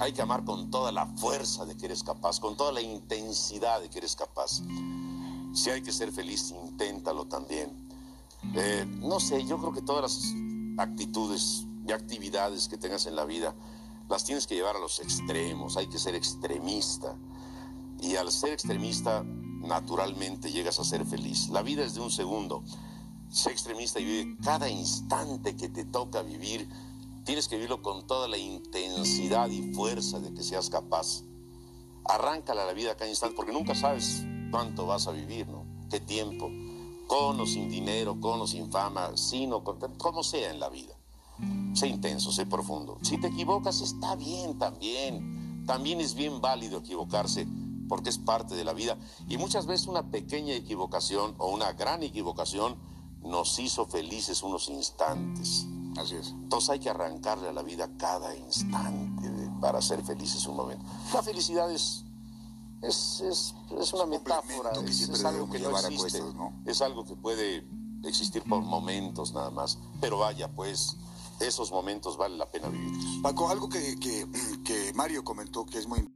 Hay que amar con toda la fuerza de que eres capaz, con toda la intensidad de que eres capaz. Si hay que ser feliz, inténtalo también. Eh, no sé, yo creo que todas las actitudes y actividades que tengas en la vida las tienes que llevar a los extremos, hay que ser extremista. Y al ser extremista, naturalmente llegas a ser feliz. La vida es de un segundo. Sé extremista y vive cada instante que te toca vivir. Tienes que vivirlo con toda la intensidad y fuerza de que seas capaz. Arráncala la vida cada instante porque nunca sabes cuánto vas a vivir, ¿no? ¿Qué tiempo? Con o sin dinero, con o sin fama, sin o como sea en la vida. Sé intenso, sé profundo. Si te equivocas, está bien también. También es bien válido equivocarse porque es parte de la vida. Y muchas veces una pequeña equivocación o una gran equivocación nos hizo felices unos instantes. Así es. Entonces hay que arrancarle a la vida cada instante para ser felices un momento. La felicidad es, es, una metáfora, es, algo que no existe, es algo que puede existir por momentos nada más. Pero vaya, pues esos momentos vale la pena vivir. Paco, algo que, que, que Mario comentó que es muy